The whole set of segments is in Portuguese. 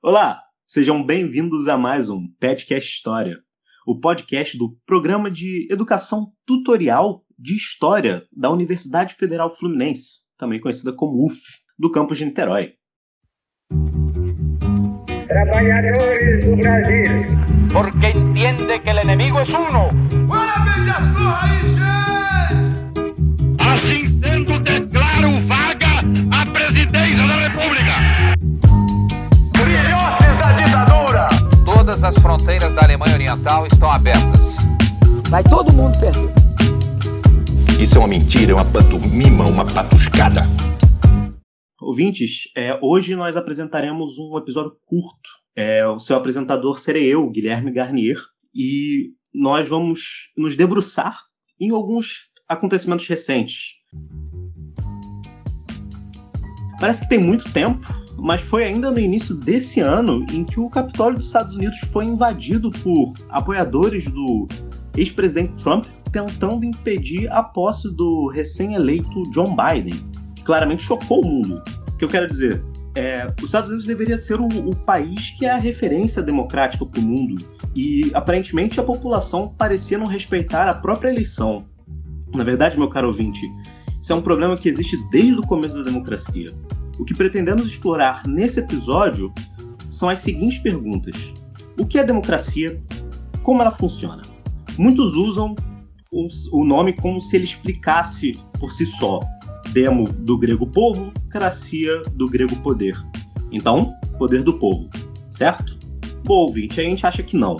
Olá, sejam bem-vindos a mais um Petcast História, o podcast do Programa de Educação Tutorial de História da Universidade Federal Fluminense, também conhecida como UF, do campus de Niterói. Trabalhadores do Brasil. porque entiende que el enemigo es uno. Assim Oriental estão abertas. Vai todo mundo perder. Isso é uma mentira, é uma pantomima, uma patuscada. Ouvintes, é, hoje nós apresentaremos um episódio curto. É, o seu apresentador serei eu, Guilherme Garnier, e nós vamos nos debruçar em alguns acontecimentos recentes. Parece que tem muito tempo, mas foi ainda no início desse ano em que o Capitólio dos Estados Unidos foi invadido por apoiadores do ex-presidente Trump tentando impedir a posse do recém-eleito John Biden. Claramente chocou o mundo. O que eu quero dizer? É, os Estados Unidos deveria ser o, o país que é a referência democrática para o mundo. E aparentemente a população parecia não respeitar a própria eleição. Na verdade, meu caro ouvinte, isso é um problema que existe desde o começo da democracia. O que pretendemos explorar nesse episódio são as seguintes perguntas: O que é democracia? Como ela funciona? Muitos usam o, nome como se ele explicasse por si só. Demo do grego povo, cracia do grego poder. Então, poder do povo, certo? Bom, ouvinte, a gente acha que não.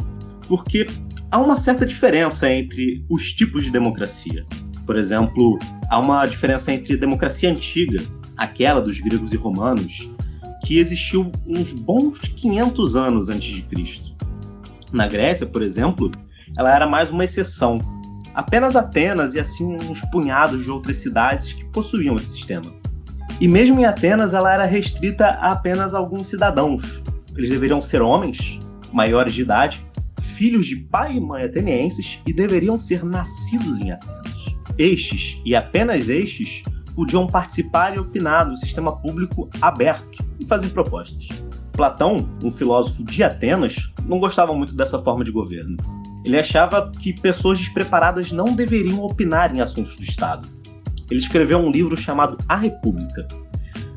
Porque há uma certa diferença entre os tipos de democracia. Por exemplo, há uma diferença entre democracia antiga, aquela dos gregos e romanos, que existiu uns bons 500 anos antes de Cristo. Na Grécia, por exemplo, ela era mais uma exceção. Apenas Atenas e assim uns punhados de outras cidades que possuíam esse sistema. E mesmo em Atenas, ela era restrita a apenas alguns cidadãos. Eles deveriam ser homens, maiores de idade, filhos de pai e mãe atenienses e deveriam ser nascidos em Atenas. Estes, e apenas estes, podiam participar e opinar do sistema público aberto e fazer propostas. Platão, um filósofo de Atenas, não gostava muito dessa forma de governo. Ele achava que pessoas despreparadas não deveriam opinar em assuntos do Estado. Ele escreveu um livro chamado A República,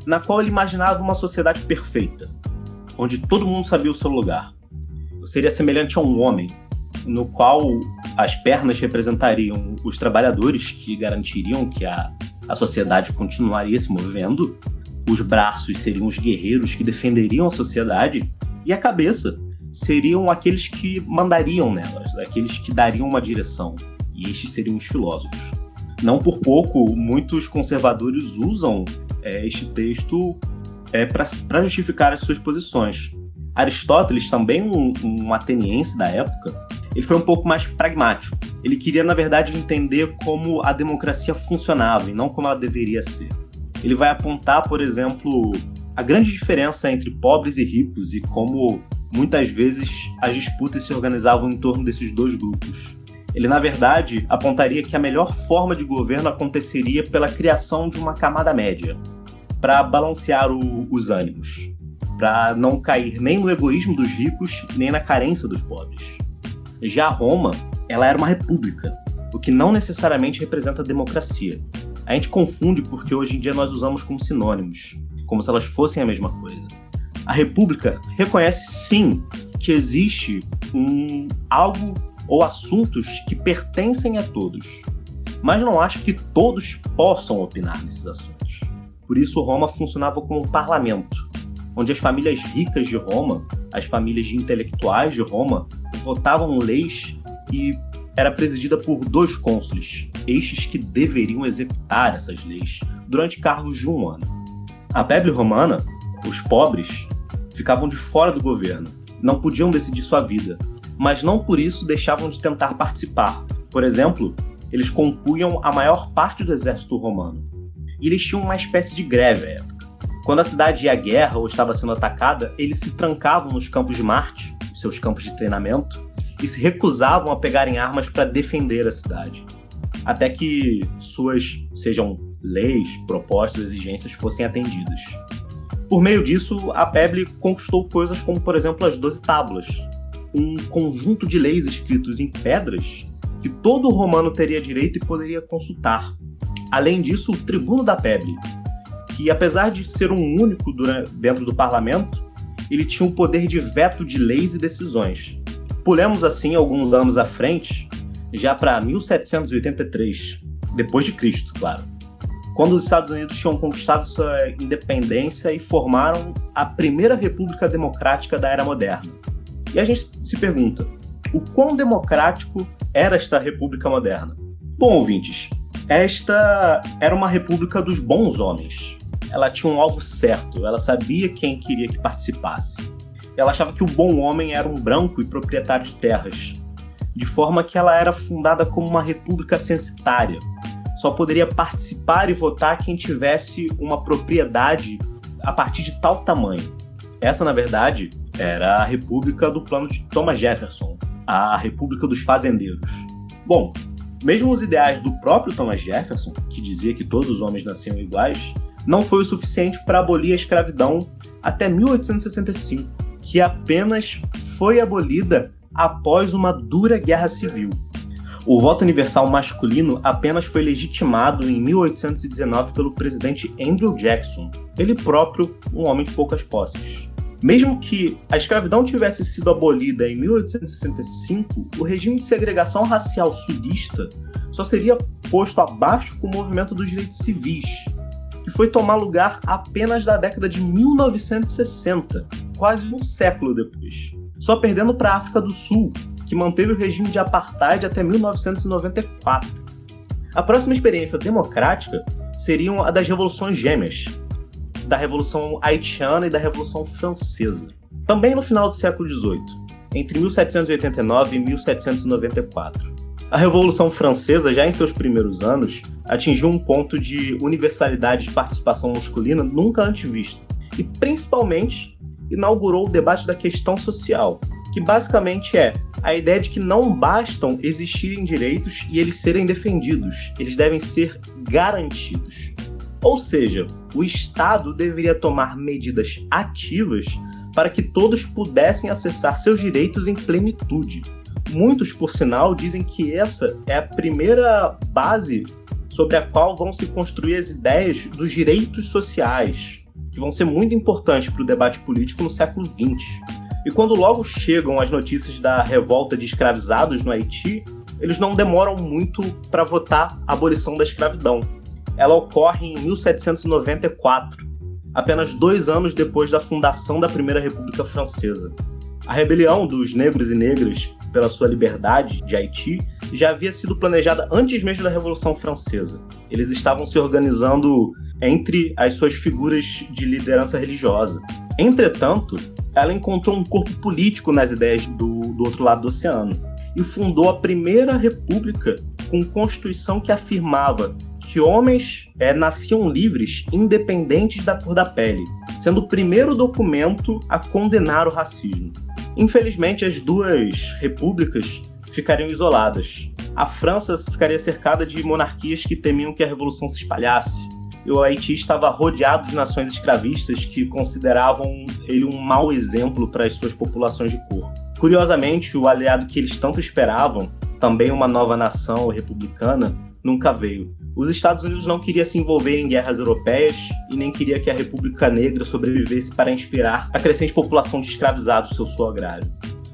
na qual ele imaginava uma sociedade perfeita, onde todo mundo sabia o seu lugar. Seria semelhante a um homem, no qual as pernas representariam os trabalhadores que garantiriam que a, a sociedade continuaria se movendo, os braços seriam os guerreiros que defenderiam a sociedade, e a cabeça seriam aqueles que mandariam nelas, aqueles que dariam uma direção, e estes seriam os filósofos. Não por pouco, muitos conservadores usam é, este texto é, para justificar as suas posições. Aristóteles, também um, um ateniense da época, ele foi um pouco mais pragmático. Ele queria, na verdade, entender como a democracia funcionava e não como ela deveria ser. Ele vai apontar, por exemplo, a grande diferença entre pobres e ricos e como muitas vezes as disputas se organizavam em torno desses dois grupos. Ele, na verdade, apontaria que a melhor forma de governo aconteceria pela criação de uma camada média, para balancear o, os ânimos, para não cair nem no egoísmo dos ricos, nem na carência dos pobres. Já Roma, ela era uma república, o que não necessariamente representa democracia. A gente confunde porque hoje em dia nós usamos como sinônimos, como se elas fossem a mesma coisa. A república reconhece sim que existe um algo ou assuntos que pertencem a todos, mas não acha que todos possam opinar nesses assuntos. Por isso Roma funcionava como um parlamento, onde as famílias ricas de Roma, as famílias de intelectuais de Roma, votavam leis e era presidida por dois cônsules, estes que deveriam executar essas leis durante cargos de um ano. A plebe romana, os pobres, ficavam de fora do governo, não podiam decidir sua vida, mas não por isso deixavam de tentar participar. Por exemplo, eles compunham a maior parte do exército romano. E eles tinham uma espécie de greve à época. Quando a cidade ia à guerra ou estava sendo atacada, eles se trancavam nos campos de Marte, seus campos de treinamento, e se recusavam a pegarem armas para defender a cidade, até que suas sejam leis, propostas, exigências fossem atendidas. Por meio disso, a Peble conquistou coisas como, por exemplo, as Doze Tábuas, um conjunto de leis escritos em pedras que todo romano teria direito e poderia consultar. Além disso, o tribuno da Peble, que apesar de ser um único dentro do parlamento, ele tinha o poder de veto de leis e decisões. Pulemos assim alguns anos à frente, já para 1783, depois de Cristo, claro, quando os Estados Unidos tinham conquistado sua independência e formaram a primeira república democrática da era moderna. E a gente se pergunta, o quão democrático era esta república moderna? Bom, ouvintes, esta era uma república dos bons homens. Ela tinha um alvo certo, ela sabia quem queria que participasse. Ela achava que o bom homem era um branco e proprietário de terras, de forma que ela era fundada como uma república censitária. Só poderia participar e votar quem tivesse uma propriedade a partir de tal tamanho. Essa, na verdade, era a república do plano de Thomas Jefferson, a república dos fazendeiros. Bom, mesmo os ideais do próprio Thomas Jefferson, que dizia que todos os homens nasciam iguais, não foi o suficiente para abolir a escravidão até 1865, que apenas foi abolida após uma dura guerra civil. O voto universal masculino apenas foi legitimado em 1819 pelo presidente Andrew Jackson, ele próprio um homem de poucas posses. Mesmo que a escravidão tivesse sido abolida em 1865, o regime de segregação racial sulista só seria posto abaixo com o movimento dos direitos civis, que foi tomar lugar apenas da década de 1960, quase um século depois. Só perdendo para a África do Sul, que manteve o regime de apartheid até 1994. A próxima experiência democrática seria a das revoluções gêmeas, da Revolução Haitiana e da Revolução Francesa. Também no final do século XVIII, entre 1789 e 1794. A Revolução Francesa, já em seus primeiros anos, atingiu um ponto de universalidade de participação masculina nunca antes visto, e principalmente inaugurou o debate da questão social, que basicamente é a ideia de que não bastam existirem direitos e eles serem defendidos, eles devem ser garantidos. Ou seja, o Estado deveria tomar medidas ativas para que todos pudessem acessar seus direitos em plenitude. Muitos, por sinal, dizem que essa é a primeira base sobre a qual vão se construir as ideias dos direitos sociais, que vão ser muito importantes para o debate político no século XX. E quando logo chegam as notícias da revolta de escravizados no Haiti, eles não demoram muito para votar a abolição da escravidão. Ela ocorre em 1794, apenas dois anos depois da fundação da Primeira República Francesa. A rebelião dos negros e negras pela sua liberdade de Haiti já havia sido planejada antes mesmo da Revolução Francesa. Eles estavam se organizando entre as suas figuras de liderança religiosa. Entretanto, ela encontrou um corpo político nas ideias do, do outro lado do oceano e fundou a primeira república com constituição que afirmava que homens é, nasciam livres, independentes da cor da pele, sendo o primeiro documento a condenar o racismo. Infelizmente, as duas repúblicas ficariam isoladas. A França ficaria cercada de monarquias que temiam que a revolução se espalhasse. E o Haiti estava rodeado de nações escravistas que consideravam ele um mau exemplo para as suas populações de cor. Curiosamente, o aliado que eles tanto esperavam, também uma nova nação republicana, nunca veio. Os Estados Unidos não queria se envolver em guerras europeias e nem queria que a República Negra sobrevivesse para inspirar a crescente população de escravizados do seu sul agrário.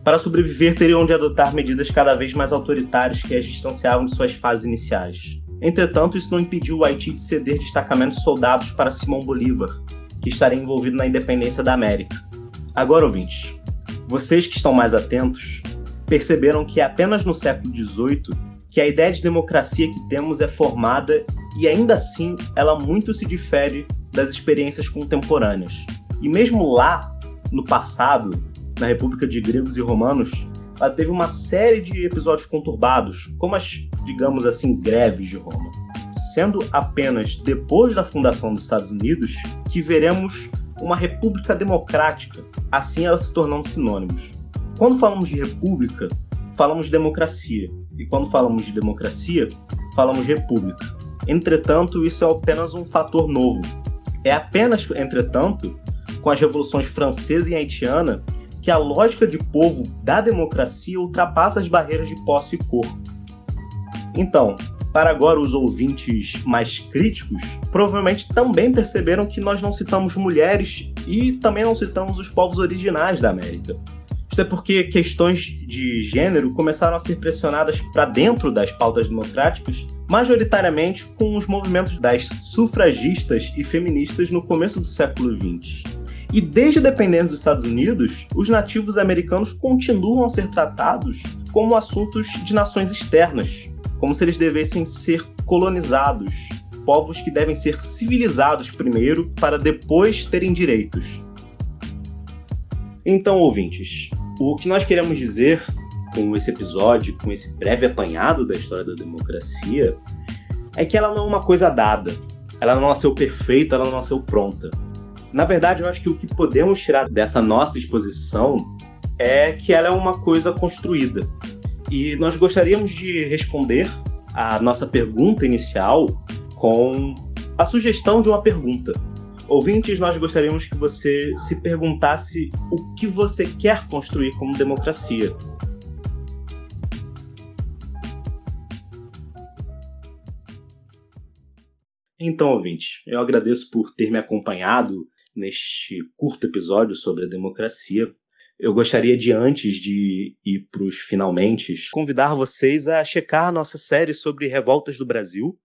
Para sobreviver, teriam de adotar medidas cada vez mais autoritárias que as distanciavam de suas fases iniciais. Entretanto, isso não impediu o Haiti de ceder destacamentos de soldados para Simão Bolívar, que estaria envolvido na independência da América. Agora, ouvintes, vocês que estão mais atentos perceberam que é apenas no século XVIII que a ideia de democracia que temos é formada e ainda assim ela muito se difere das experiências contemporâneas. E mesmo lá, no passado, na República de Gregos e Romanos, ela teve uma série de episódios conturbados, como as, digamos assim, greves de Roma. Sendo apenas depois da fundação dos Estados Unidos que veremos uma república democrática, assim ela se tornando sinônimos. Quando falamos de república, falamos de democracia. E quando falamos de democracia, falamos de república. Entretanto, isso é apenas um fator novo. É apenas, entretanto, com as revoluções francesa e haitiana que a lógica de povo da democracia ultrapassa as barreiras de posse e cor. Então, para agora os ouvintes mais críticos, provavelmente também perceberam que nós não citamos mulheres e também não citamos os povos originais da América. Isso é porque questões de gênero começaram a ser pressionadas para dentro das pautas democráticas, majoritariamente com os movimentos das sufragistas e feministas no começo do século XX. E desde a dependência dos Estados Unidos, os nativos americanos continuam a ser tratados como assuntos de nações externas, como se eles devessem ser colonizados, povos que devem ser civilizados primeiro para depois terem direitos. Então, ouvintes, o que nós queremos dizer com esse episódio, com esse breve apanhado da história da democracia, é que ela não é uma coisa dada. Ela não nasceu perfeita, ela não nasceu pronta. Na verdade, eu acho que o que podemos tirar dessa nossa exposição é que ela é uma coisa construída. E nós gostaríamos de responder a nossa pergunta inicial com a sugestão de uma pergunta. Ouvintes, nós gostaríamos que você se perguntasse o que você quer construir como democracia. Então, ouvinte, eu agradeço por ter me acompanhado neste curto episódio sobre a democracia. Eu gostaria de, antes de ir para os finalmente, convidar vocês a checar nossa série sobre revoltas do Brasil.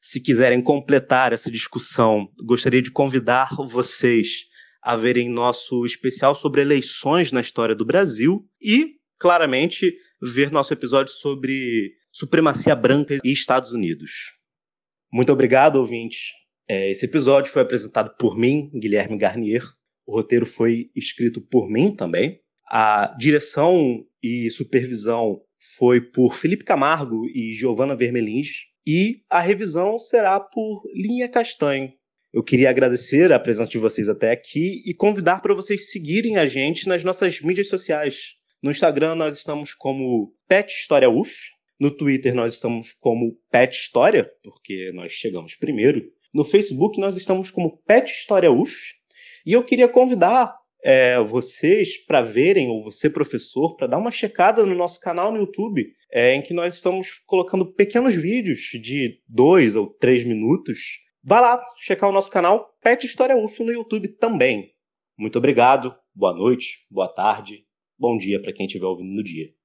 Se quiserem completar essa discussão, gostaria de convidar vocês a verem nosso especial sobre eleições na história do Brasil e, claramente, ver nosso episódio sobre supremacia branca e Estados Unidos. Muito obrigado, ouvintes. É, esse episódio foi apresentado por mim, Guilherme Garnier, o roteiro foi escrito por mim também. A direção e supervisão foi por Felipe Camargo e Giovanna Vermelins. E a revisão será por Linha Castanho. Eu queria agradecer a presença de vocês até aqui e convidar para vocês seguirem a gente nas nossas mídias sociais. No Instagram nós estamos como Pet História UF. No Twitter nós estamos como Pet História, porque nós chegamos primeiro. No Facebook nós estamos como Pet História UF. E eu queria convidar é, vocês para verem, ou você, professor, para dar uma checada no nosso canal no YouTube, é, em que nós estamos colocando pequenos vídeos de dois ou três minutos. Vá lá checar o nosso canal Pet História UF no YouTube também. Muito obrigado, boa noite, boa tarde, bom dia para quem estiver ouvindo no dia.